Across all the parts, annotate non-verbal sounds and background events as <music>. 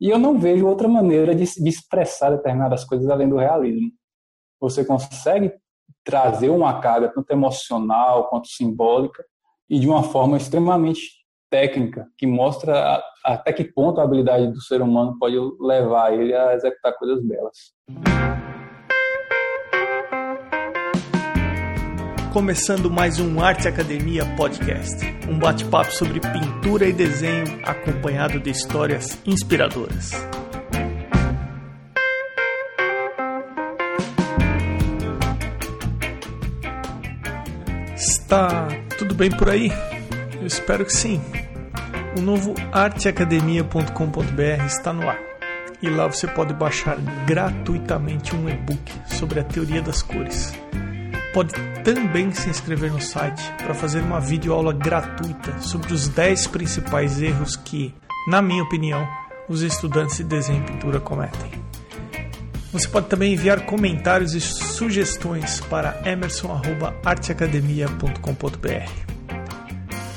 E eu não vejo outra maneira de, de expressar determinadas coisas além do realismo. Você consegue trazer uma carga tanto emocional quanto simbólica e de uma forma extremamente técnica, que mostra até que ponto a habilidade do ser humano pode levar ele a executar coisas belas. Começando mais um Arte Academia Podcast, um bate-papo sobre pintura e desenho acompanhado de histórias inspiradoras. Está tudo bem por aí? Eu espero que sim. O novo arteacademia.com.br está no ar. E lá você pode baixar gratuitamente um e-book sobre a teoria das cores. Pode também se inscrever no site para fazer uma videoaula gratuita sobre os 10 principais erros que, na minha opinião, os estudantes de desenho e pintura cometem. Você pode também enviar comentários e sugestões para emerson.arteacademia.com.br.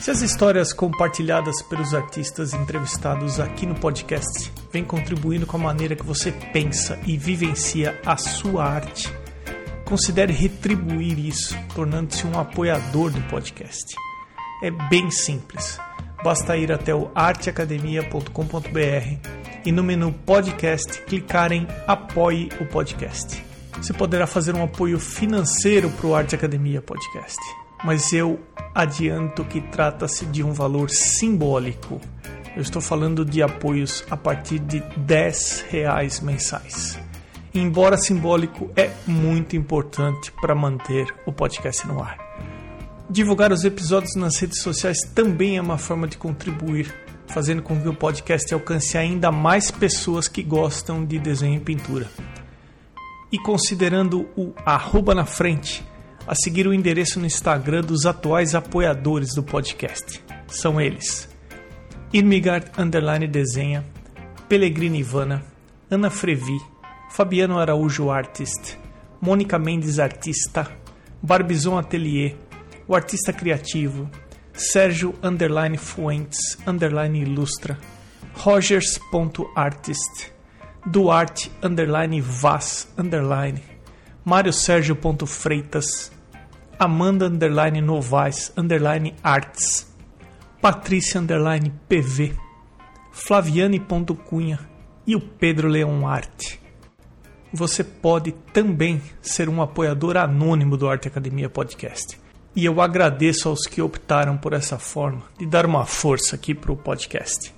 Se as histórias compartilhadas pelos artistas entrevistados aqui no podcast vêm contribuindo com a maneira que você pensa e vivencia a sua arte, considere retribuir isso, tornando-se um apoiador do podcast. É bem simples. Basta ir até o arteacademia.com.br e no menu podcast clicar em Apoie o Podcast. Você poderá fazer um apoio financeiro para o Arte Academia Podcast mas eu adianto que trata-se de um valor simbólico. Eu estou falando de apoios a partir de 10 reais mensais. Embora simbólico, é muito importante para manter o podcast no ar. Divulgar os episódios nas redes sociais também é uma forma de contribuir, fazendo com que o podcast alcance ainda mais pessoas que gostam de desenho e pintura. E considerando o arroba na frente, a seguir o endereço no Instagram dos atuais apoiadores do podcast. São eles: Irmigard Desenha, Pellegrini Ivana, Ana Frevi, Fabiano Araújo Artist, Mônica Mendes Artista, Barbizon Atelier, o Artista Criativo, Sérgio Underline Fuentes Underline Ilustra, Rogers.artist, Duarte Underline Vaz Underline, Mário Sérgio Freitas, Amanda underline Novaes underline Arts, Patrícia underline PV, Flaviane Cunha. E o Pedro Leão Arte. Você pode também ser um apoiador anônimo do Arte Academia Podcast. E eu agradeço aos que optaram por essa forma de dar uma força aqui para o podcast.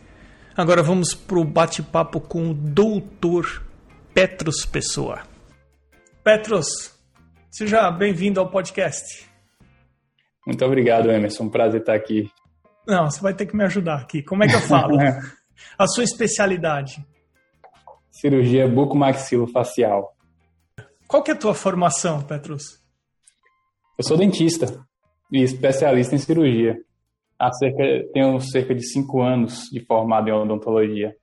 Agora vamos para o bate-papo com o doutor Petros Pessoa. Petros, seja bem-vindo ao podcast. Muito obrigado, Emerson. Um prazer estar aqui. Não, você vai ter que me ajudar aqui. Como é que eu falo? <laughs> a sua especialidade? Cirurgia bucomaxilofacial. Qual que é a tua formação, Petros? Eu sou dentista e especialista em cirurgia. Há cerca, tenho cerca de cinco anos de formado em odontologia.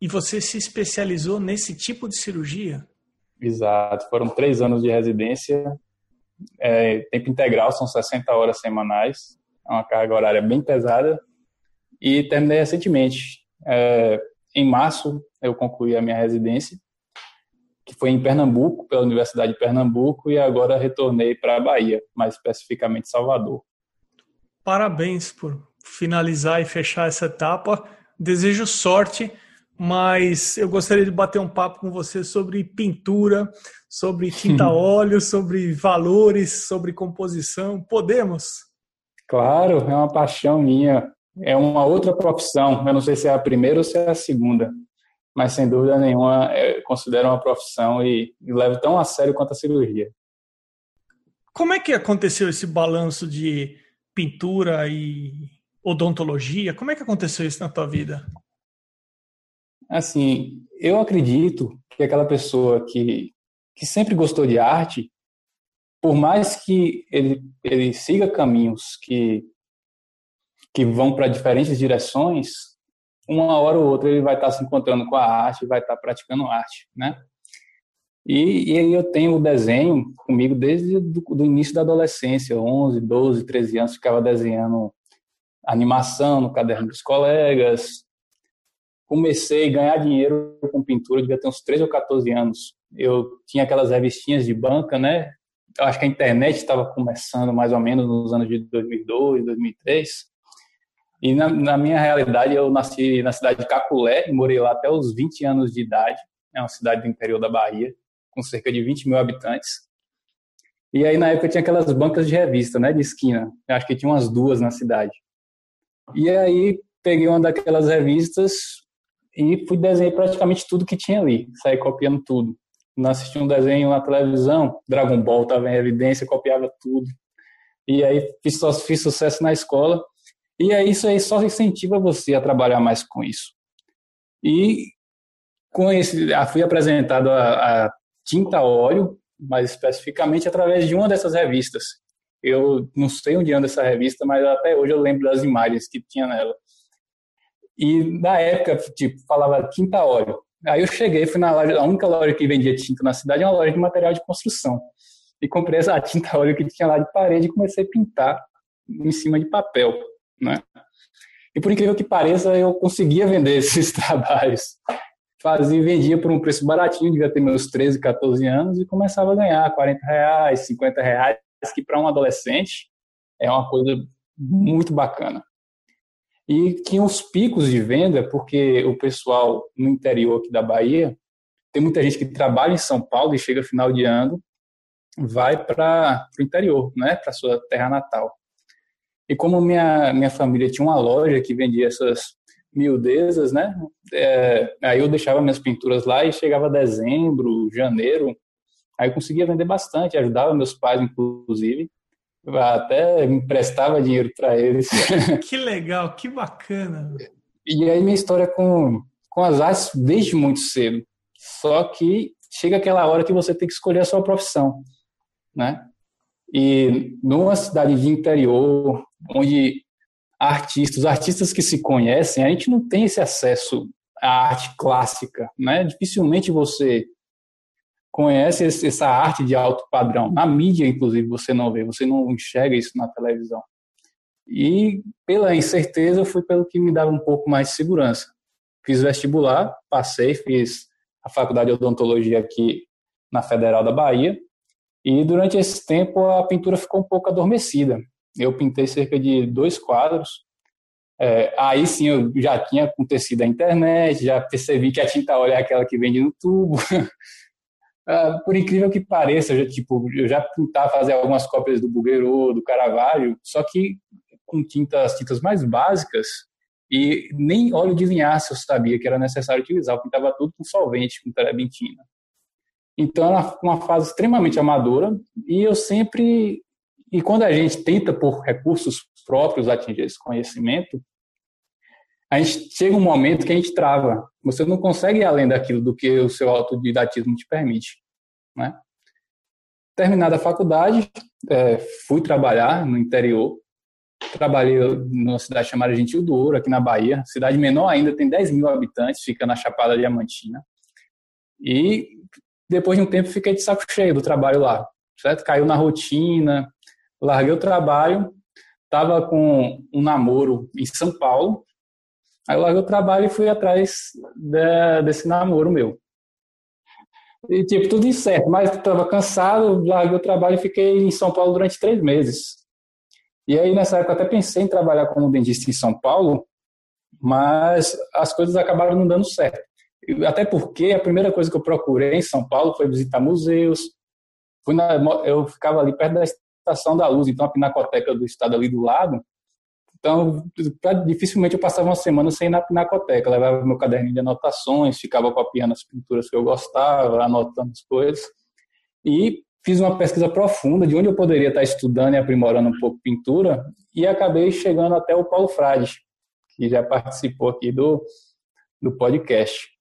E você se especializou nesse tipo de cirurgia? Exato, foram três anos de residência, é, tempo integral, são 60 horas semanais, é uma carga horária bem pesada, e terminei recentemente. É, em março, eu concluí a minha residência, que foi em Pernambuco, pela Universidade de Pernambuco, e agora retornei para a Bahia, mais especificamente Salvador. Parabéns por finalizar e fechar essa etapa. Desejo sorte mas eu gostaria de bater um papo com você sobre pintura, sobre tinta <laughs> óleo, sobre valores, sobre composição. Podemos? Claro, é uma paixão minha. É uma outra profissão. Eu não sei se é a primeira ou se é a segunda, mas sem dúvida nenhuma considero uma profissão e, e levo tão a sério quanto a cirurgia. Como é que aconteceu esse balanço de pintura e odontologia? Como é que aconteceu isso na tua vida? Assim, eu acredito que aquela pessoa que, que sempre gostou de arte, por mais que ele, ele siga caminhos que, que vão para diferentes direções, uma hora ou outra ele vai estar se encontrando com a arte, vai estar praticando arte, né? E, e eu tenho o desenho comigo desde do início da adolescência, 11, 12, 13 anos, ficava desenhando animação no caderno dos colegas, comecei a ganhar dinheiro com pintura, devia ter uns 13 ou 14 anos. Eu tinha aquelas revistinhas de banca, né? Eu acho que a internet estava começando mais ou menos nos anos de 2002, 2003. E na, na, minha realidade, eu nasci na cidade de Caculé e morei lá até os 20 anos de idade. É uma cidade do interior da Bahia, com cerca de 20 mil habitantes. E aí, na época, tinha aquelas bancas de revista, né, de esquina. Eu acho que tinha umas duas na cidade. E aí, peguei uma daquelas revistas e fui desenhar praticamente tudo que tinha ali. Saí copiando tudo. Não assisti um desenho na televisão, Dragon Ball estava em evidência, copiava tudo. E aí, fiz, fiz sucesso na escola. E aí, isso aí só incentiva você a trabalhar mais com isso. E com esse, fui apresentado a, a tinta óleo mais especificamente através de uma dessas revistas. Eu não sei onde anda essa revista, mas até hoje eu lembro das imagens que tinha nela. E na época, tipo, falava tinta óleo. Aí eu cheguei, fui na loja, a única loja que vendia tinta na cidade é uma loja de material de construção. E comprei essa <laughs> tinta óleo que tinha lá de parede e comecei a pintar em cima de papel, né? E por incrível que pareça, eu conseguia vender <laughs> esses trabalhos fazia e vendia por um preço baratinho, devia ter meus 13, 14 anos, e começava a ganhar 40 reais, 50 reais, que para um adolescente é uma coisa muito bacana. E tinha os picos de venda, porque o pessoal no interior aqui da Bahia, tem muita gente que trabalha em São Paulo e chega final de ano, vai para o interior, né, para sua terra natal. E como minha, minha família tinha uma loja que vendia essas miudezas, né? É, aí eu deixava minhas pinturas lá e chegava dezembro, janeiro, aí eu conseguia vender bastante, ajudava meus pais, inclusive, até emprestava dinheiro para eles. <laughs> <laughs> Que legal, que bacana. E aí minha história com, com as artes desde muito cedo. Só que chega aquela hora que você tem que escolher a sua profissão, né? E numa cidade de interior, onde artistas, artistas que se conhecem, a gente não tem esse acesso à arte clássica, né? Dificilmente você conhece essa arte de alto padrão. Na mídia, inclusive, você não vê, você não enxerga isso na televisão. E pela incerteza, foi pelo que me dava um pouco mais de segurança. Fiz vestibular, passei, fiz a faculdade de odontologia aqui na Federal da Bahia. E durante esse tempo a pintura ficou um pouco adormecida eu pintei cerca de dois quadros. É, aí sim eu já tinha acontecido a internet, já percebi que a tinta óleo é aquela que vende no tubo. <laughs> Ah, por incrível que pareça, eu já, tipo, eu já tentava fazer algumas cópias do Bugueiro, do Caravaggio, só que com tintas, tintas mais básicas e nem óleo de linhaça eu sabia que era necessário utilizar. Eu pintava tudo com solvente, com terebentina. Então, era uma fase extremamente amadora e eu sempre e quando a gente tenta, por recursos próprios, atingir esse conhecimento, a gente chega um momento que a gente trava. Você não consegue ir além daquilo do que o seu autodidatismo te permite. Né? Terminada a faculdade, é, fui trabalhar no interior. Trabalhei numa cidade chamada Gentil do Ouro, aqui na Bahia. Cidade menor ainda, tem 10 mil habitantes, fica na Chapada Diamantina. E depois de um tempo fiquei de saco cheio do trabalho lá. Certo? Caiu na rotina, larguei o trabalho, estava com um namoro em São Paulo, aí larguei o trabalho e fui atrás de, desse namoro meu. E, tipo, tudo incerto, mas estava cansado, larguei o trabalho e fiquei em São Paulo durante três meses. E aí, nessa época, até pensei em trabalhar como dentista em São Paulo, mas as coisas acabaram não dando certo. Até porque a primeira coisa que eu procurei em São Paulo foi visitar museus. Fui na, eu ficava ali perto da Estação da Luz, então a Pinacoteca do Estado ali do lado. Então, dificilmente eu passava uma semana sem ir na Pinacoteca. levava meu caderninho de anotações, ficava copiando as pinturas que eu gostava, anotando as coisas. E fiz uma pesquisa profunda de onde eu poderia estar estudando e aprimorando um pouco pintura, e acabei chegando até o Paulo Frade, que já participou aqui do, do podcast.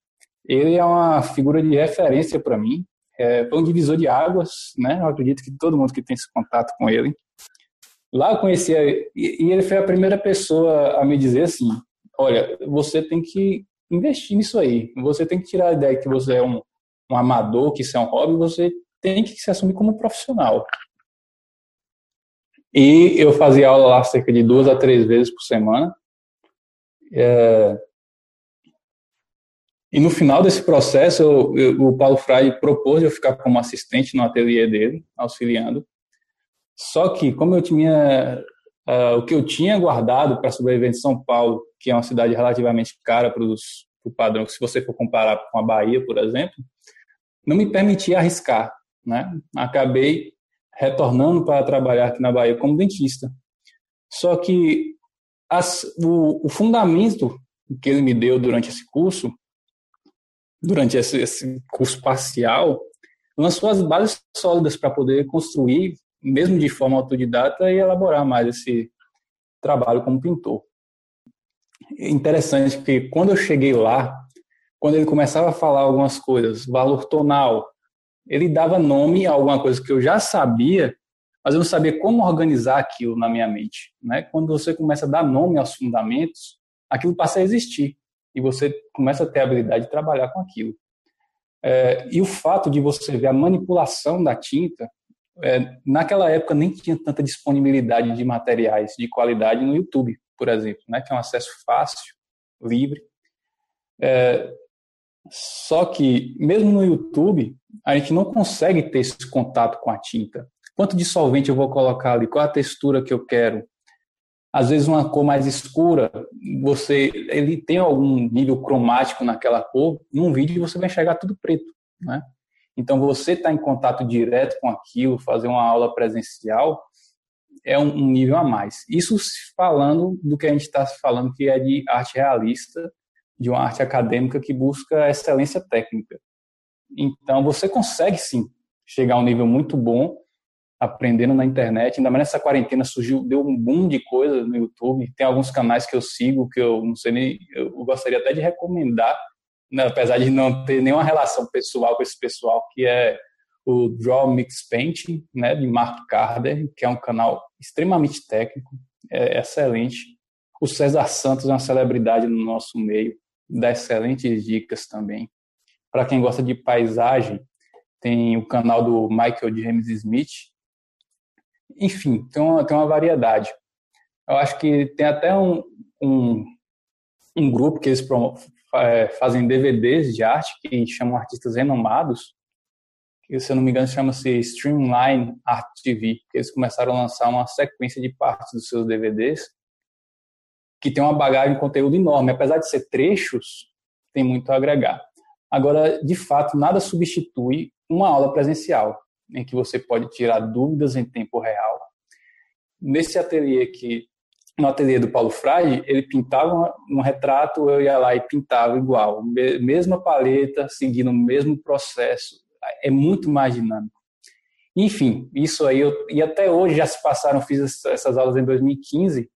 Ele é uma figura de referência para mim, é, um divisor de águas, né? Eu acredito que todo mundo que tem esse contato com ele. Lá eu conhecia, e ele foi a primeira pessoa a me dizer assim: olha, você tem que investir nisso aí. Você tem que tirar a ideia que você é um, um amador, que isso é um hobby, você tem que se assumir como profissional. E eu fazia aula lá cerca de duas a três vezes por semana. É, E no final desse processo, eu, eu, o Paulo Freire propôs eu ficar como assistente no ateliê dele, auxiliando. Só que, como eu tinha uh, o que eu tinha guardado para sobreviver em São Paulo, que é uma cidade relativamente cara para o padrão, se você for comparar com a Bahia, por exemplo, não me permitia arriscar. Né? Acabei retornando para trabalhar aqui na Bahia como dentista. Só que as, o, o fundamento que ele me deu durante esse curso durante esse, esse curso parcial, lançou as bases sólidas para poder construir, mesmo de forma autodidata, e elaborar mais esse trabalho como pintor. Interessante que quando eu cheguei lá, quando ele começava a falar algumas coisas, valor tonal, ele dava nome a alguma coisa que eu já sabia, mas eu não sabia como organizar aquilo na minha mente. Né? Quando você começa a dar nome aos fundamentos, aquilo passa a existir e você começa a ter a habilidade de trabalhar com aquilo. É, e o fato de você ver a manipulação da tinta, é, naquela época nem tinha tanta disponibilidade de materiais de qualidade no YouTube, por exemplo, né, que é um acesso fácil, livre. É, só que, mesmo no YouTube, a gente não consegue ter esse contato com a tinta. Quanto de solvente eu vou colocar ali? Qual a textura que eu quero? Às vezes uma cor mais escura, você ele tem algum nível cromático naquela cor, num vídeo você vai enxergar tudo preto, né? Então você está em contato direto com aquilo, fazer uma aula presencial é um, um nível a mais. Isso falando do que a gente está falando que é de arte realista, de uma arte acadêmica que busca excelência técnica. Então você consegue sim chegar a um nível muito bom aprendendo na internet, ainda mais nessa quarentena surgiu, deu um boom de coisas no YouTube, tem alguns canais que eu sigo que eu não sei nem, eu gostaria até de recomendar, né, apesar de não ter nenhuma relação pessoal com esse pessoal, que é o Draw Mix Painting, né, de Mark Carder, que é um canal extremamente técnico, é excelente. O César Santos é uma celebridade no nosso meio, dá excelentes dicas também. Para quem gosta de paisagem, tem o canal do Michael James Smith, enfim, tem uma, tem uma variedade. Eu acho que tem até um, um, um grupo que eles é, fazem DVDs de arte que chamam artistas renomados, que se eu não me engano chama-se Streamline Art TV, que eles começaram a lançar uma sequência de partes dos seus DVDs que tem uma bagagem de conteúdo enorme, apesar de ser trechos, tem muito a agregar. Agora, de fato, nada substitui uma aula presencial em que você pode tirar dúvidas em tempo real. Nesse ateliê que no ateliê do Paulo Frade, ele pintava um retrato, eu ia lá e pintava igual, mesma paleta, seguindo o mesmo processo. É muito mais dinâmico. Enfim, isso aí, eu, e até hoje já se passaram, fiz essas aulas em 2015,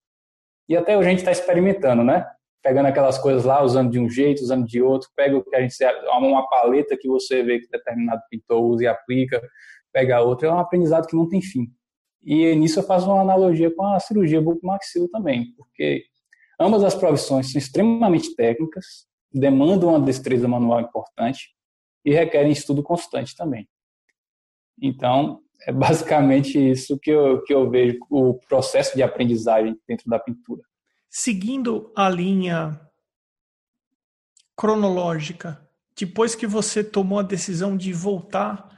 e até hoje a gente está experimentando, né? Pegando aquelas coisas lá, usando de um jeito, usando de outro, pega o que a gente uma paleta que você vê que determinado pintor usa e aplica, pega outra, é um aprendizado que não tem fim. E nisso eu faço uma analogia com a cirurgia bucomaxilo também, porque ambas as profissões são extremamente técnicas, demandam uma destreza manual importante e requerem estudo constante também. Então, é basicamente isso que eu, que eu vejo o processo de aprendizagem dentro da pintura. Seguindo a linha cronológica, depois que você tomou a decisão de voltar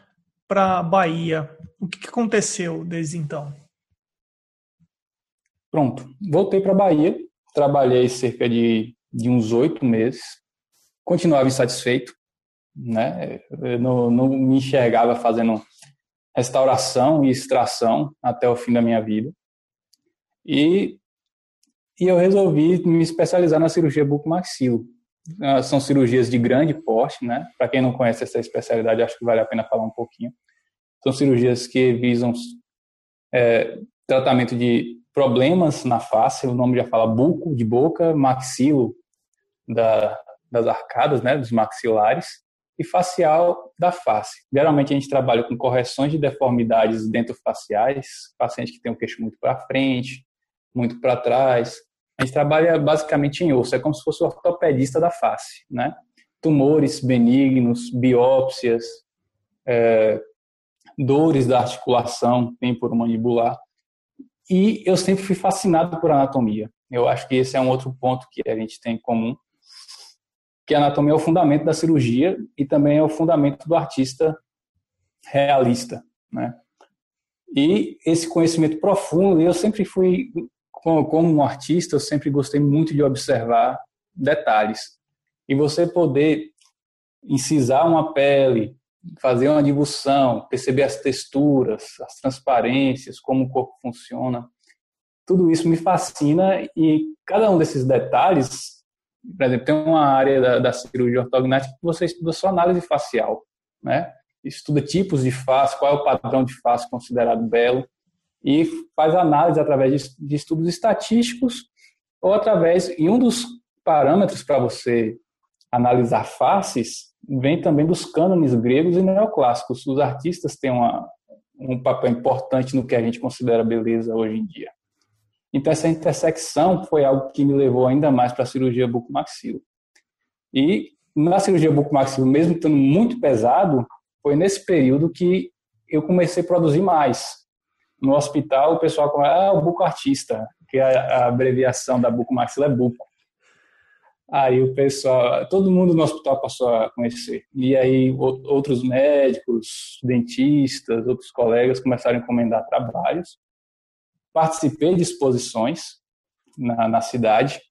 para Bahia. O que, que aconteceu desde então? Pronto, voltei para Bahia, trabalhei cerca de, de uns oito meses, continuava insatisfeito, né? Eu não, não me enxergava fazendo restauração e extração até o fim da minha vida. E, e eu resolvi me especializar na cirurgia bucomaxilo, são cirurgias de grande porte, né? Para quem não conhece essa especialidade, acho que vale a pena falar um pouquinho. São cirurgias que visam é, tratamento de problemas na face, o nome já fala buco de boca, maxilo da, das arcadas, né, dos maxilares, e facial da face. Geralmente a gente trabalha com correções de deformidades dentofaciais, paciente que tem o queixo muito para frente, muito para trás, a gente trabalha basicamente em osso, é como se fosse o ortopedista da face, né? Tumores benignos, biópsias, é, dores da articulação temporomandibular. E eu sempre fui fascinado por anatomia. Eu acho que esse é um outro ponto que a gente tem em comum. que a anatomia é o fundamento da cirurgia e também é o fundamento do artista realista, né? E esse conhecimento profundo, eu sempre fui, como um artista, eu sempre gostei muito de observar detalhes. E você poder incisar uma pele, fazer uma divulgação, perceber as texturas, as transparências, como o corpo funciona, tudo isso me fascina e cada um desses detalhes, por exemplo, tem uma área da, da cirurgia ortognática que você estuda só análise facial, né? estuda tipos de face, qual é o padrão de face considerado belo, e faz análise através de, de estudos estatísticos ou através, e um dos parâmetros para você analisar faces vem também dos cânones gregos e neoclássicos. Os artistas têm uma, um papel importante no que a gente considera beleza hoje em dia. Então, essa intersecção foi algo que me levou ainda mais para a cirurgia bucomaxilo. E na cirurgia bucomaxilo, mesmo estando muito pesado, foi nesse período que eu comecei a produzir mais. No hospital, o pessoal fala, ah, o buco artista, que a, a abreviação da buco maxila é buco. Aí o pessoal, todo mundo no hospital passou a conhecer. E aí outros médicos, dentistas, outros colegas começaram a encomendar trabalhos. Participei de exposições na, na cidade.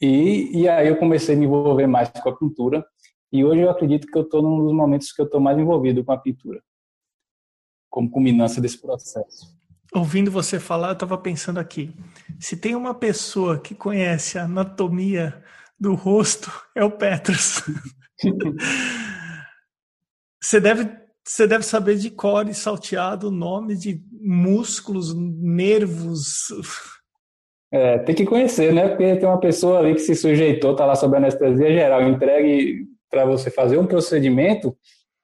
E, e aí eu comecei a me envolver mais com a pintura. E hoje eu acredito que eu estou num dos momentos que eu estou mais envolvido com a pintura, como culminância desse processo. Ouvindo você falar, eu estava pensando aqui: se tem uma pessoa que conhece a anatomia do rosto, é o Petrus. <laughs> você deve você deve saber de cor e salteado o nome de músculos, nervos. É, tem que conhecer, né? Porque tem uma pessoa ali que se sujeitou, tá lá sob anestesia geral, entregue para você fazer um procedimento,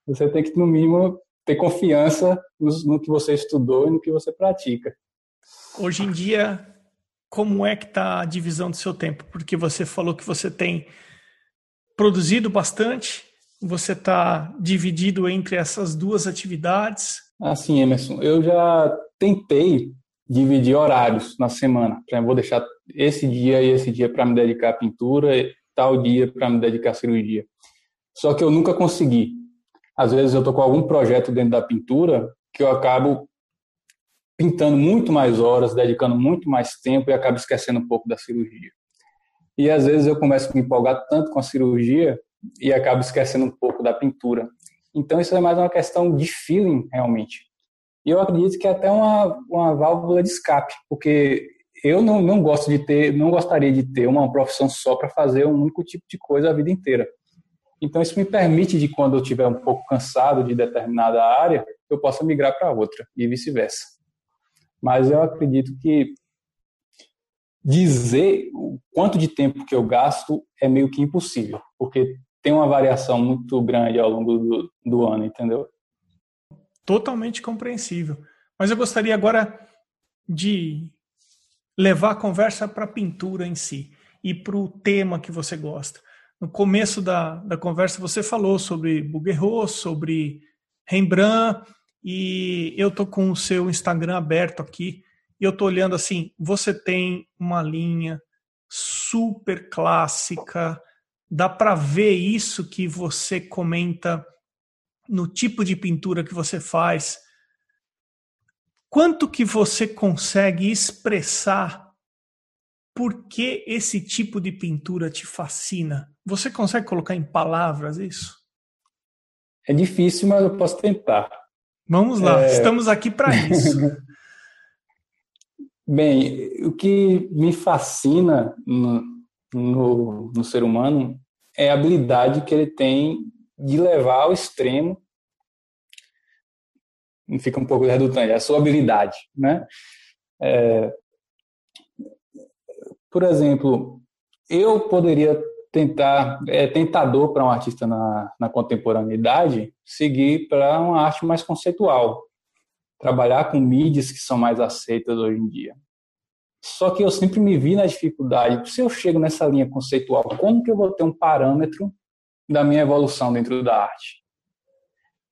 você tem que, no mínimo, ter confiança no, no que você estudou e no que você pratica. Hoje em dia, como é que está a divisão do seu tempo? Porque você falou que você tem produzido bastante, você está dividido entre essas duas atividades? Assim, Emerson, eu já tentei dividir horários na semana. vou deixar esse dia e esse dia para me dedicar à pintura, e tal dia para me dedicar à cirurgia. Só que eu nunca consegui. Às vezes eu estou com algum projeto dentro da pintura que eu acabo pintando muito mais horas, dedicando muito mais tempo e acabo esquecendo um pouco da cirurgia. E às vezes eu começo a me empolgar tanto com a cirurgia e acabo esquecendo um pouco da pintura. Então isso é mais uma questão de feeling, realmente. E eu acredito que é até uma, uma válvula de escape, porque eu não, não gosto de ter, não gostaria de ter uma profissão só para fazer um único tipo de coisa a vida inteira. Então, isso me permite, de quando eu estiver um pouco cansado de determinada área, eu possa migrar para outra e vice-versa. Mas eu acredito que dizer o quanto de tempo que eu gasto é meio que impossível, porque tem uma variação muito grande ao longo do, do ano, entendeu? Totalmente compreensível. Mas eu gostaria agora de levar a conversa para a pintura em si e para o tema que você gosta no começo da, da conversa você falou sobre Bouguereau, sobre Rembrandt, e eu tô com o seu Instagram aberto aqui, e eu tô olhando assim, você tem uma linha super clássica, dá para ver isso que você comenta no tipo de pintura que você faz. Quanto que você consegue expressar por que esse tipo de pintura te fascina? Você consegue colocar em palavras isso? É difícil, mas eu posso tentar. Vamos lá, é... estamos aqui para isso. <laughs> Bem, o que me fascina no, no, no, ser humano é a habilidade que ele tem de levar ao extremo. Fica um pouco redundante, é a sua habilidade, né? É, por exemplo, eu poderia tentar, é tentador para um artista na, na contemporaneidade, seguir para uma arte mais conceitual, trabalhar com mídias que são mais aceitas hoje em dia. Só que eu sempre me vi na dificuldade, se eu chego nessa linha conceitual, como que eu vou ter um parâmetro da minha evolução dentro da arte?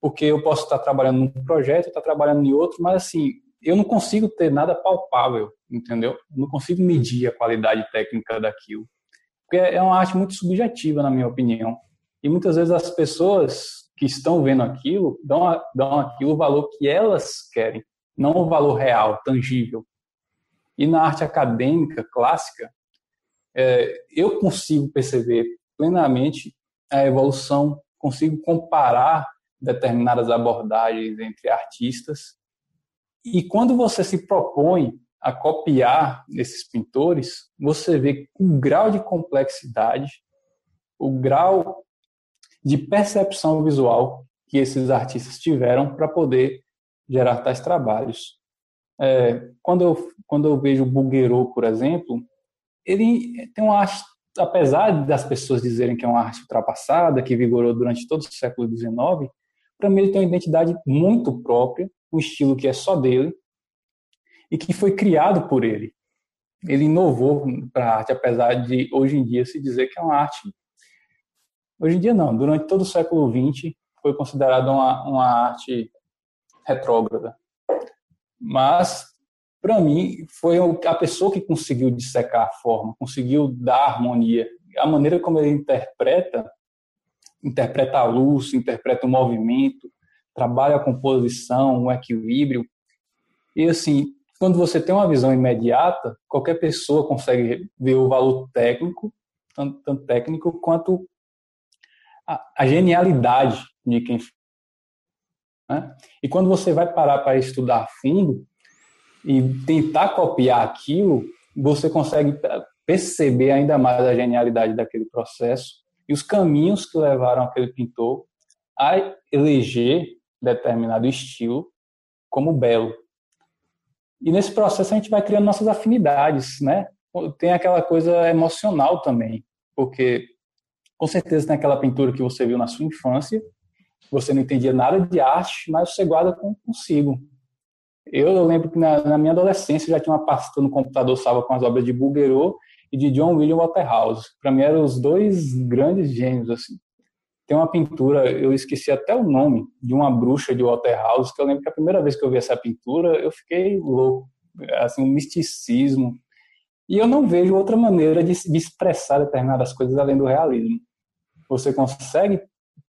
Porque eu posso estar trabalhando num projeto, estar trabalhando em outro, mas assim, eu não consigo ter nada palpável, entendeu? Eu não consigo medir a qualidade técnica daquilo. porque é uma arte muito subjetiva, na minha opinião. E muitas vezes as pessoas que estão vendo aquilo dão, dão aquilo o valor que elas querem, não o valor real, tangível. E na arte acadêmica clássica, é, eu consigo perceber plenamente a evolução, consigo comparar determinadas abordagens entre artistas. E quando você se propõe a copiar esses pintores, você vê o grau de complexidade, o grau de percepção visual que esses artistas tiveram para poder gerar tais trabalhos. É, quando, eu, quando eu vejo o Bouguereau, por exemplo, ele tem uma arte, apesar das pessoas dizerem que é uma arte ultrapassada, que vigorou durante todo o século XIX, para mim ele tem uma identidade muito própria, um estilo que é só dele e que foi criado por ele. Ele inovou para a arte, apesar de hoje em dia se dizer que é uma arte. Hoje em dia não, durante todo o século XX foi considerada uma, uma arte retrógrada. Mas para mim, foi a pessoa que conseguiu dissecar a forma, conseguiu dar harmonia. A maneira como ele interpreta, interpreta a luz, interpreta o movimento, trabalha a composição, o equilíbrio. E assim, quando você tem uma visão imediata, qualquer pessoa consegue ver o valor técnico, tanto, tanto técnico quanto a, a, genialidade de quem. Né? E quando você vai parar para estudar a fundo, e tentar copiar aquilo, você consegue perceber ainda mais a genialidade daquele processo e os caminhos que levaram aquele pintor a eleger determinado estilo como belo. E nesse processo a gente vai criando nossas afinidades, né? Tem aquela coisa emocional também, porque com certeza tem aquela pintura que você viu na sua infância, você não entendia nada de arte, mas você guarda consigo. Eu lembro que na, na, minha adolescência já tinha uma pasta no computador salva com as obras de Bouguereau e de John William Waterhouse. Para mim eram os dois grandes gênios assim. Tem uma pintura, eu esqueci até o nome, de uma bruxa de Waterhouse, que eu lembro que a primeira vez que eu vi essa pintura, eu fiquei louco, assim, um misticismo. E eu não vejo outra maneira de, de expressar determinadas coisas além do realismo. Você consegue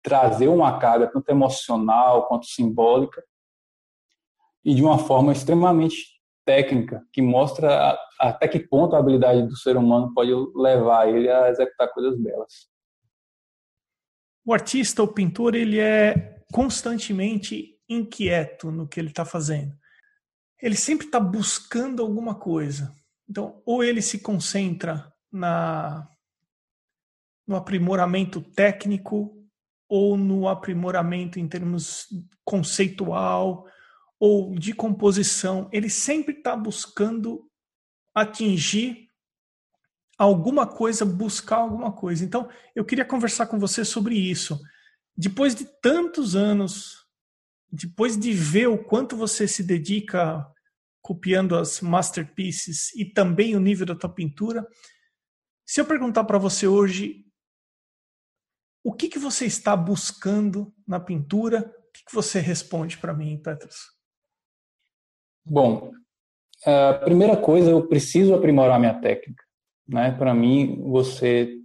trazer uma carga tanto emocional quanto simbólica e de uma forma extremamente técnica, que mostra até que ponto a habilidade do ser humano pode levar ele a executar coisas belas. O artista, o pintor, ele é constantemente inquieto no que ele está fazendo. Ele sempre está buscando alguma coisa. Então, ou ele se concentra na no aprimoramento técnico ou no aprimoramento em termos conceitual ou de composição, ele sempre está buscando atingir alguma coisa, buscar alguma coisa. Então, eu queria conversar com você sobre isso. Depois de tantos anos, depois de ver o quanto você se dedica copiando as masterpieces e também o nível da tua pintura, se eu perguntar para você hoje o que, que você está buscando na pintura, o que, que você responde para mim, Petros? Bom, a primeira coisa, eu preciso aprimorar minha técnica. Né? Para mim, você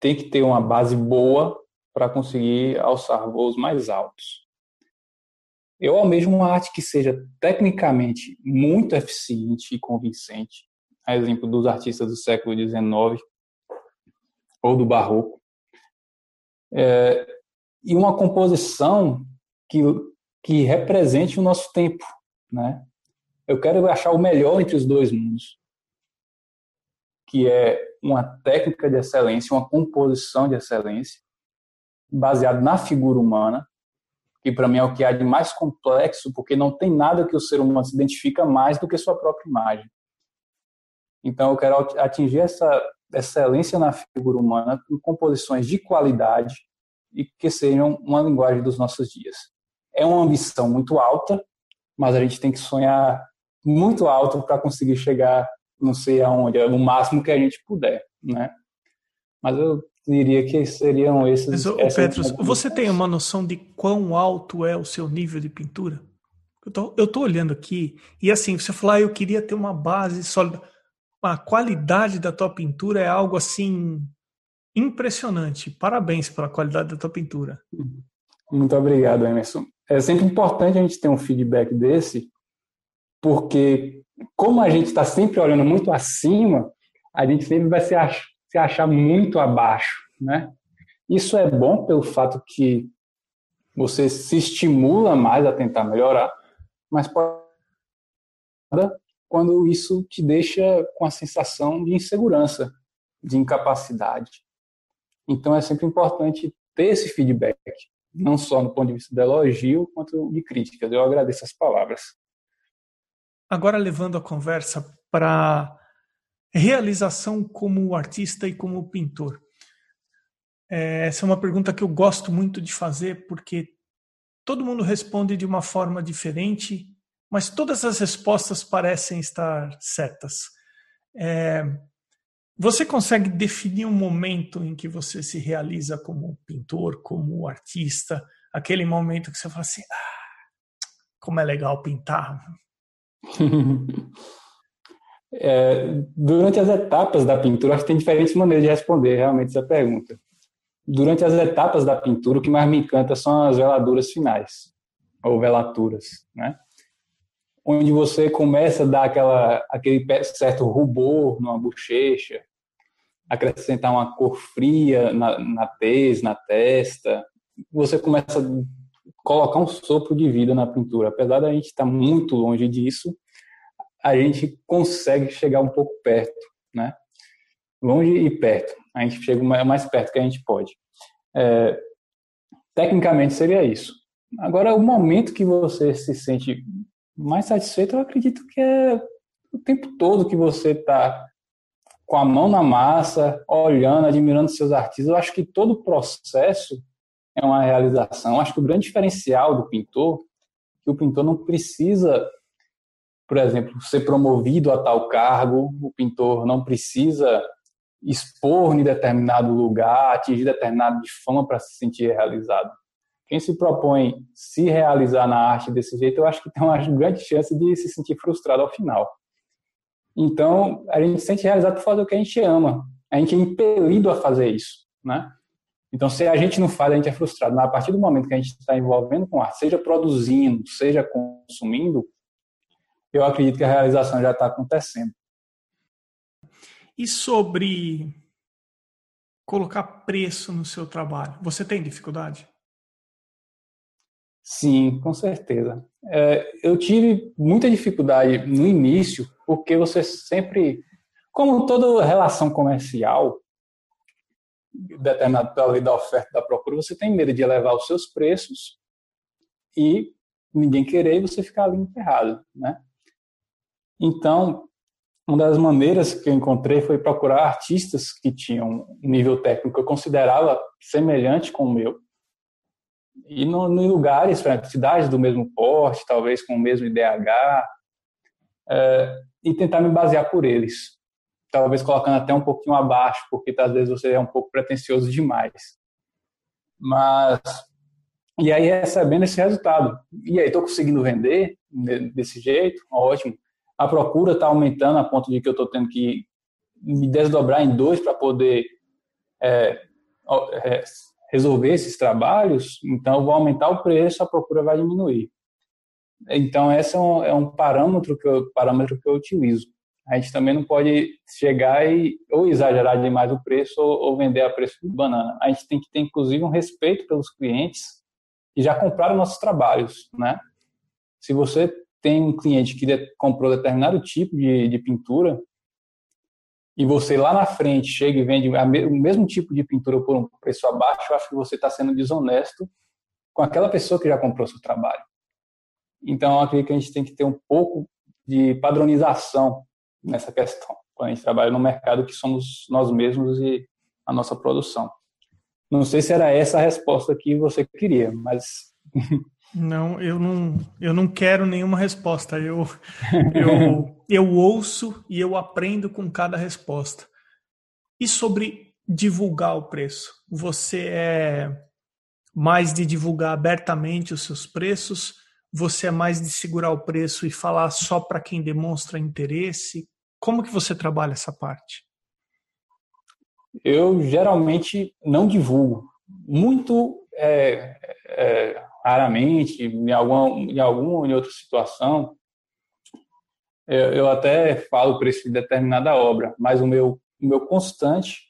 tem que ter uma base boa para conseguir alçar voos mais altos. Eu almejo uma arte que seja tecnicamente muito eficiente e convincente, a exemplo dos artistas do século XIX ou do Barroco, é, e uma composição que, que represente o nosso tempo, né? Eu quero achar o melhor entre os dois mundos, que é uma técnica de excelência, uma composição de excelência, baseada na figura humana, que para mim é o que há de mais complexo, porque não tem nada que o ser humano se identifica mais do que sua própria imagem. Então eu quero atingir essa excelência na figura humana com composições de qualidade e que sejam uma linguagem dos nossos dias. É uma ambição muito alta, mas a gente tem que sonhar muito alto para conseguir chegar, não sei aonde, o máximo que a gente puder, né? Mas eu diria que seriam esses. Mas, Petros, você tem uma noção de quão alto é o seu nível de pintura? Eu tô, eu tô olhando aqui e assim, você falar, ah, eu queria ter uma base sólida. A qualidade da tua pintura é algo assim impressionante. Parabéns pela qualidade da tua pintura. Muito obrigado, Emerson. É sempre importante a gente ter um feedback desse, porque como a gente está sempre olhando muito acima, a gente sempre vai se, se achar muito abaixo, né? Isso é bom pelo fato que você se estimula mais a tentar melhorar, mas pode quando isso te deixa com a sensação de insegurança, de incapacidade. Então é sempre importante ter esse feedback, não só no ponto de vista do elogio, quanto de críticas. Eu agradeço as palavras. Agora levando a conversa para realização como artista e como pintor. É, essa é uma pergunta que eu gosto muito de fazer porque todo mundo responde de uma forma diferente, mas todas as respostas parecem estar certas. É, você consegue definir um momento em que você se realiza como pintor, como artista? Aquele momento que você fala assim: ah, como é legal pintar. <laughs> é, durante as etapas da pintura, acho que tem diferentes maneiras de responder realmente essa pergunta. Durante as etapas da pintura, o que mais me encanta são as veladuras finais, ou velaturas, né? onde você começa a dar aquela, aquele certo rubor numa bochecha, acrescentar uma cor fria na, na tez, na testa, você começa a colocar um sopro de vida na pintura. Apesar da gente estar muito longe disso, a gente consegue chegar um pouco perto, né? Longe e perto. A gente chega mais perto que a gente pode. É, tecnicamente seria isso. Agora, o momento que você se sente mais satisfeito, eu acredito que é o tempo todo que você está com a mão na massa, olhando, admirando seus artistas. Eu acho que todo o processo é uma realização. Acho que o grande diferencial do pintor é que o pintor não precisa, por exemplo, ser promovido a tal cargo, o pintor não precisa expor em determinado lugar, atingir determinado de fama para se sentir realizado. Quem se propõe se realizar na arte desse jeito, eu acho que tem uma grande chance de se sentir frustrado ao final. Então, a gente se sente realizado por fazer o que a gente ama. A gente é impelido a fazer isso, né? Então, se a gente não faz, a gente é frustrado. Mas a partir do momento que a gente está envolvendo com arte, seja produzindo, seja consumindo, eu acredito que a realização já está acontecendo. E sobre colocar preço no seu trabalho, você tem dificuldade? Sim, com certeza. É, eu tive muita dificuldade no início, porque você sempre, como toda relação comercial, determinado pela lei da oferta e da procura, você tem medo de elevar os seus preços e ninguém querer e você ficar ali enterrado, né? Então, uma das maneiras que eu encontrei foi procurar artistas que tinham um nível técnico que eu considerava semelhante com o meu, e no, no lugares, por cidades do mesmo porte, talvez com o mesmo IDH, é, e tentar me basear por eles. Talvez colocando até um pouquinho abaixo, porque às vezes você é um pouco pretencioso demais. Mas, e aí recebendo esse resultado. E aí, estou conseguindo vender desse jeito, ótimo. A procura está aumentando a ponto de que eu estou tendo que me desdobrar em dois para poder é, é, resolver esses trabalhos, então eu vou aumentar o preço, a procura vai diminuir. Então esse é um, é um parâmetro que eu, parâmetro que eu utilizo. A gente também não pode chegar e ou exagerar demais o preço ou, ou vender a preço de banana. A gente tem que ter inclusive um respeito pelos clientes que já compraram nossos trabalhos, né? Se você tem um cliente que comprou determinado tipo de, de pintura, e você lá na frente chega e vende o mesmo tipo de pintura por um preço abaixo, eu acho que você está sendo desonesto com aquela pessoa que já comprou seu trabalho. Então, eu acredito que a gente tem que ter um pouco de padronização nessa questão, quando a gente trabalha no mercado que somos nós mesmos e a nossa produção. Não sei se era essa a resposta que você queria, mas <laughs> Não, eu não, eu não quero nenhuma resposta. Eu, <laughs> eu, eu ouço e eu aprendo com cada resposta. E sobre divulgar o preço? Você é mais de divulgar abertamente os seus preços? Você é mais de segurar o preço e falar só para quem demonstra interesse? Como que você trabalha essa parte? eu geralmente não divulgo. Muito é, é, raramente, em alguma, em alguma ou em outra situação, eu, eu até falo preço de determinada obra, mas o meu, o meu constante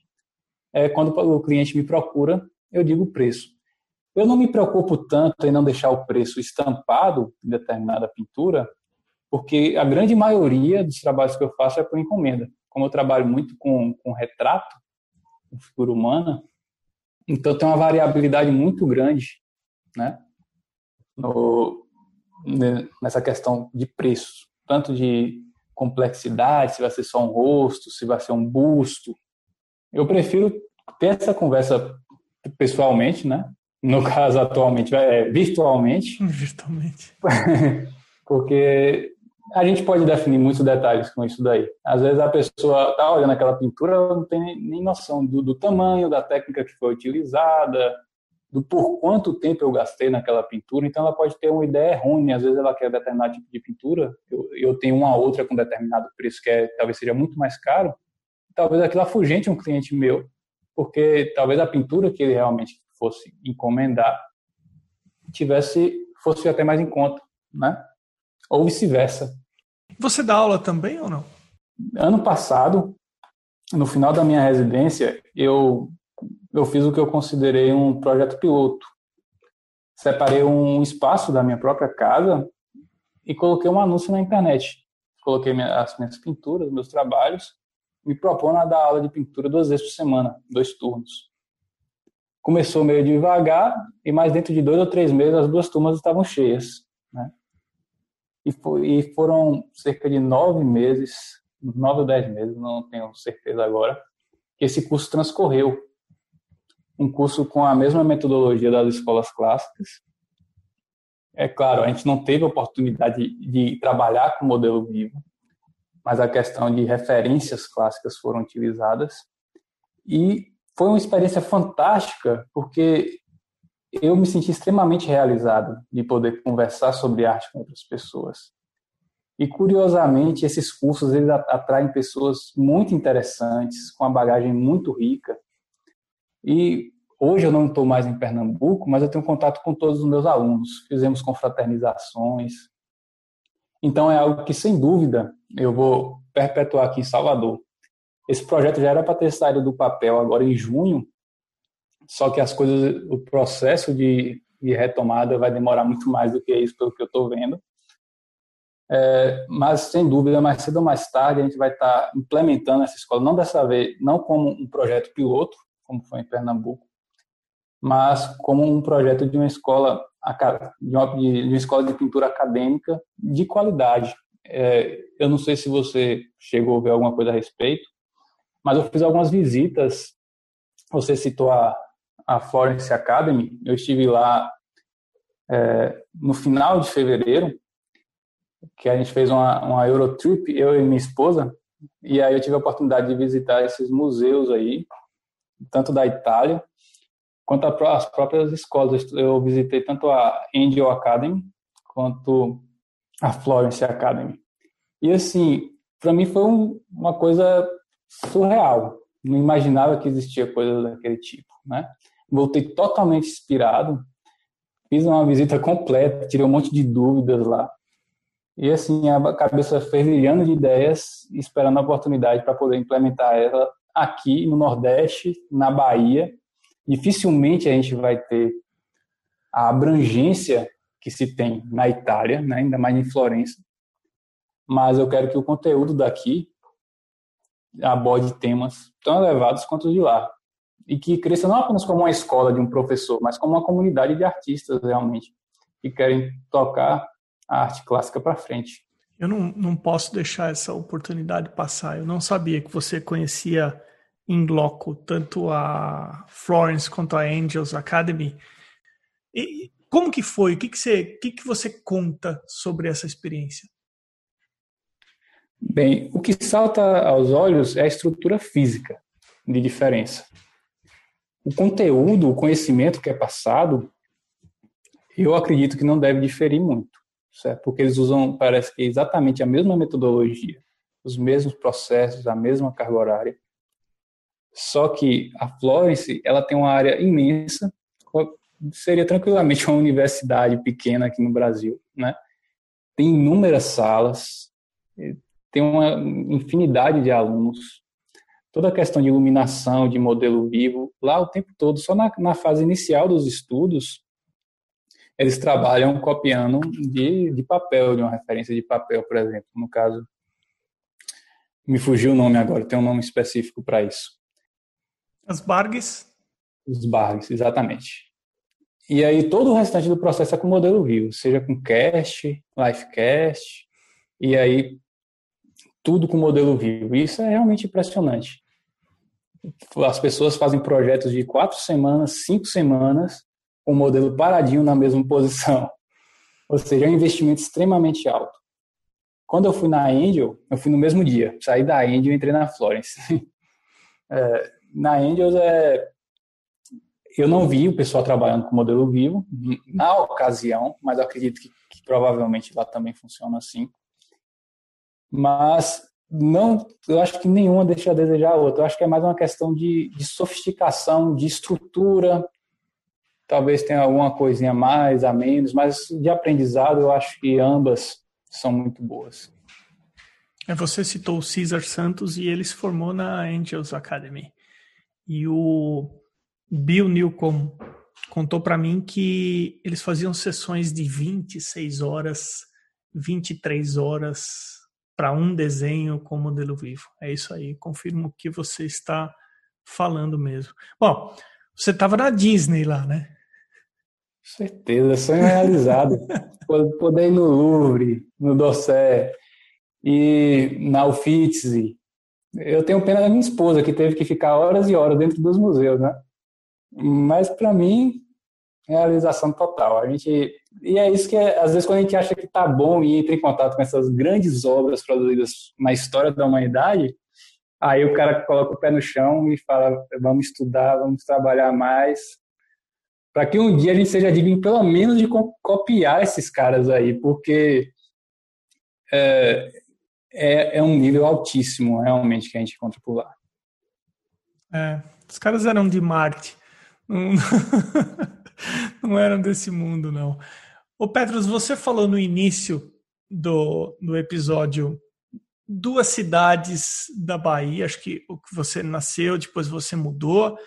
é quando o cliente me procura, eu digo o preço. Eu não me preocupo tanto em não deixar o preço estampado em determinada pintura, porque a grande maioria dos trabalhos que eu faço é por encomenda. Como eu trabalho muito com, com retrato, com figura humana, então tem uma variabilidade muito grande, né? No, nessa questão de preço, tanto de complexidade, se vai ser só um rosto, se vai ser um busto. Eu prefiro ter essa conversa pessoalmente, né? No caso, atualmente, é, virtualmente. <laughs> Virtualmente. Porque a gente pode definir muitos detalhes com isso daí. Às vezes a pessoa está olhando aquela pintura, não tem nem noção do, do, tamanho, da técnica que foi utilizada, do por quanto tempo eu gastei naquela pintura. Então ela pode ter uma ideia errônea. Às vezes ela quer determinado tipo de pintura, eu, eu tenho uma outra com determinado preço que é, talvez seja muito mais caro. Talvez aquilo afugente um cliente meu, porque talvez a pintura que ele realmente fosse encomendar tivesse fosse até mais em conta, né? ou vice-versa. Você dá aula também ou não? Ano passado, no final da minha residência, eu, eu fiz o que eu considerei um projeto piloto. Separei um espaço da minha própria casa e coloquei um anúncio na internet. Coloquei as minhas pinturas, meus trabalhos, me propondo a dar aula de pintura duas vezes por semana, dois turnos. Começou meio devagar e mais dentro de dois ou três meses as duas turmas estavam cheias. Né? e, foi, e foram cerca de nove meses, nove ou dez meses, não tenho certeza agora, que esse curso transcorreu. Um curso com a mesma metodologia das escolas clássicas. É claro, a gente não teve oportunidade de, de trabalhar com o modelo vivo, mas a questão de referências clássicas foram utilizadas. E foi uma experiência fantástica, porque eu me senti extremamente realizado de poder conversar sobre arte com outras pessoas. E curiosamente, esses cursos eles atraem pessoas muito interessantes, com uma bagagem muito rica. E hoje eu não estou mais em Pernambuco, mas eu tenho contato com todos os meus alunos. Fizemos confraternizações. Então é algo que sem dúvida eu vou perpetuar aqui em Salvador. Esse projeto já era para ter saído do papel agora em junho, só que as coisas, o processo de, de retomada vai demorar muito mais do que isso, pelo que eu estou vendo. É, mas, sem dúvida, mais cedo ou mais tarde, a gente vai estar tá implementando essa escola, não dessa vez, não como um projeto piloto, como foi em Pernambuco, mas como um projeto de uma escola de uma, de uma escola de pintura acadêmica de qualidade. É, eu não sei se você chegou a ver alguma coisa a respeito, mas eu fiz algumas visitas. Você citou a, a Florence Academy. Eu estive lá é, no final de fevereiro, que a gente fez uma, uma Eurotrip, eu e minha esposa, e aí eu tive a oportunidade de visitar esses museus aí, tanto da Itália quanto as próprias escolas. Eu visitei tanto a Angel Academy quanto a Florence Academy. E assim, para mim foi um, uma coisa surreal. Não imaginava que existia coisa daquele tipo, né? voltei totalmente inspirado, fiz uma visita completa, tirei um monte de dúvidas lá. E assim, a cabeça fervilhando de ideias, esperando a oportunidade para poder implementar ela aqui no Nordeste, na Bahia. Dificilmente a gente vai ter a abrangência que se tem na Itália, né? ainda mais em Florença. Mas eu quero que o conteúdo daqui aborde temas tão elevados quanto de lá e que cresça não apenas como uma escola de um professor, mas como uma comunidade de artistas realmente que querem tocar a arte clássica para frente. Eu não, não posso deixar essa oportunidade passar. Eu não sabia que você conhecia em loco tanto a Florence quanto a Angels Academy. E como que foi? O que, que, você, o que, que você conta sobre essa experiência? Bem, o que salta aos olhos é a estrutura física de diferença o conteúdo, o conhecimento que é passado, eu acredito que não deve diferir muito, certo? Porque eles usam, parece que exatamente a mesma metodologia, os mesmos processos, a mesma carga horária. Só que a Florence, ela tem uma área imensa, seria tranquilamente uma universidade pequena aqui no Brasil, né? Tem inúmeras salas, tem uma infinidade de alunos, toda a questão de iluminação, de modelo vivo, lá o tempo todo, só na, na fase inicial dos estudos, eles trabalham copiando de, de papel, de uma referência de papel, por exemplo. No caso, me fugiu o nome agora, tem um nome específico para isso. As bargs? Os bargs, exatamente. E aí todo o restante do processo é com modelo vivo, seja com cast, livecast, e aí tudo com modelo vivo. Isso é realmente impressionante as pessoas fazem projetos de quatro semanas, cinco semanas, com o modelo paradinho na mesma posição. <laughs> Ou seja, é um investimento extremamente alto. Quando eu fui na Angel, eu fui no mesmo dia. Saí da Angel e entrei na Florence. <laughs> É, na Angel, é, eu não vi o pessoal trabalhando com modelo vivo na ocasião, mas acredito que, que provavelmente lá também funciona assim. Mas não, eu acho que nenhuma deixa a desejar a outra. Eu acho que é mais uma questão de, de sofisticação, de estrutura. Talvez tenha alguma coisinha a mais, a menos, mas de aprendizado eu acho que ambas são muito boas. É, você citou o Cesar Santos e ele se formou na Angels Academy. E o Bill Newcomb contou para mim que eles faziam sessões de 26 horas, 23 horas para um desenho com modelo vivo. É isso aí, confirmo que você está falando mesmo. Bom, você estava na Disney lá, né? Certeza, sonho realizado. <laughs> Poder ir no Louvre, no Dossé e na Uffizi. Eu tenho pena da minha esposa, que teve que ficar horas e horas dentro dos museus, né? Mas para mim, realização total. A gente e é isso que é, às vezes quando a gente acha que tá bom e entra em contato com essas grandes obras produzidas na história da humanidade, aí o cara coloca o pé no chão e fala: vamos estudar, vamos trabalhar mais, para que um dia a gente seja digno pelo menos de copiar esses caras aí, porque é, é, é um nível altíssimo realmente que a gente encontra por lá. É, os caras eram de Marte. não <laughs> eram desse mundo, não. Ô Petros, você falou no início do, do episódio duas cidades da Bahia, acho que o que você nasceu, depois você mudou,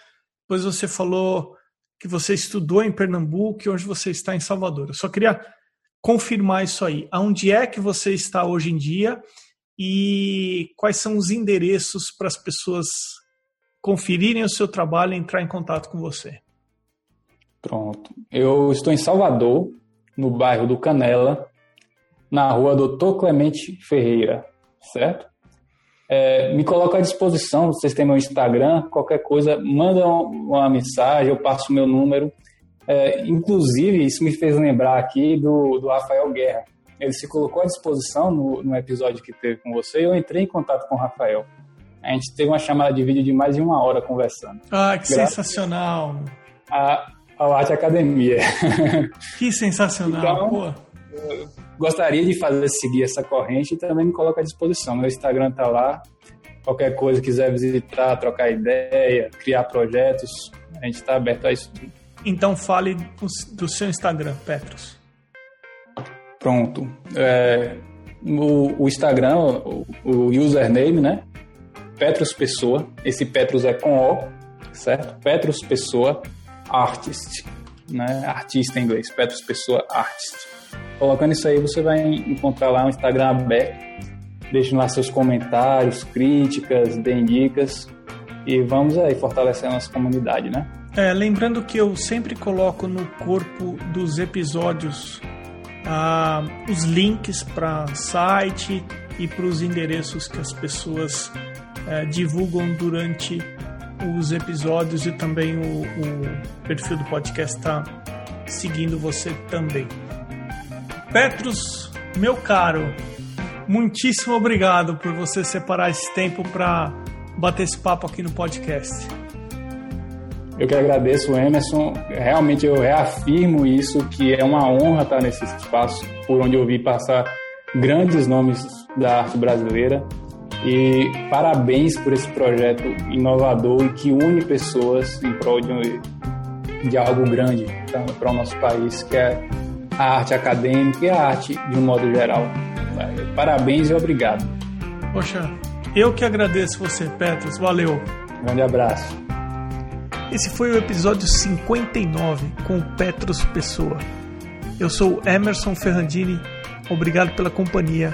depois você falou que você estudou em Pernambuco e hoje você está em Salvador. Eu só queria confirmar isso aí. Aonde é que você está hoje em dia e quais são os endereços para as pessoas conferirem o seu trabalho e entrar em contato com você? Pronto. Eu estou em Salvador, no bairro do Canela, na rua Doutor Clemente Ferreira, certo? É, me coloco à disposição, vocês têm meu Instagram, qualquer coisa, manda uma mensagem, eu passo o meu número. É, inclusive, isso me fez lembrar aqui do, do Rafael Guerra. Ele se colocou à disposição no, no episódio que teve com você e eu entrei em contato com o Rafael. A gente teve uma chamada de vídeo de mais de uma hora conversando. Ah, que Graças sensacional! A, ao Arte Academia. Que sensacional, então. Gostaria de fazer seguir essa corrente e também me coloco à disposição. Meu Instagram tá lá. Qualquer coisa quiser visitar, trocar ideia, criar projetos, a gente está aberto a isso tudo. Então fale do seu Instagram, Petros. Pronto. É, o, o, Instagram, o, o username, né? Petros Pessoa. Esse Petros é com O, certo? Petros Pessoa artist, né? Artista em inglês, Petros Pessoa Artist. Colocando isso aí, você vai encontrar lá um Instagram aberto. Deixem lá seus comentários, críticas, deem dicas e vamos aí fortalecer a nossa comunidade, né? É, lembrando que eu sempre coloco no corpo dos episódios ah, os links para site e para os endereços que as pessoas eh, divulgam durante os episódios e também o, o perfil do podcast está seguindo você também. Petrus, meu caro, muitíssimo obrigado por você separar esse tempo para bater esse papo aqui no podcast. Eu que agradeço, Emerson. Realmente eu reafirmo isso, que é uma honra estar nesse espaço por onde eu vi passar grandes nomes da arte brasileira E parabéns por esse projeto inovador e que une pessoas em prol de, de algo grande para o nosso país, que é a arte acadêmica e a arte de um modo geral. Parabéns e obrigado. Poxa, eu que agradeço você, Petros. Valeu. Grande abraço. Esse foi o episódio 59 com o Petros Pessoa. Eu sou Emerson Ferrandini. Obrigado pela companhia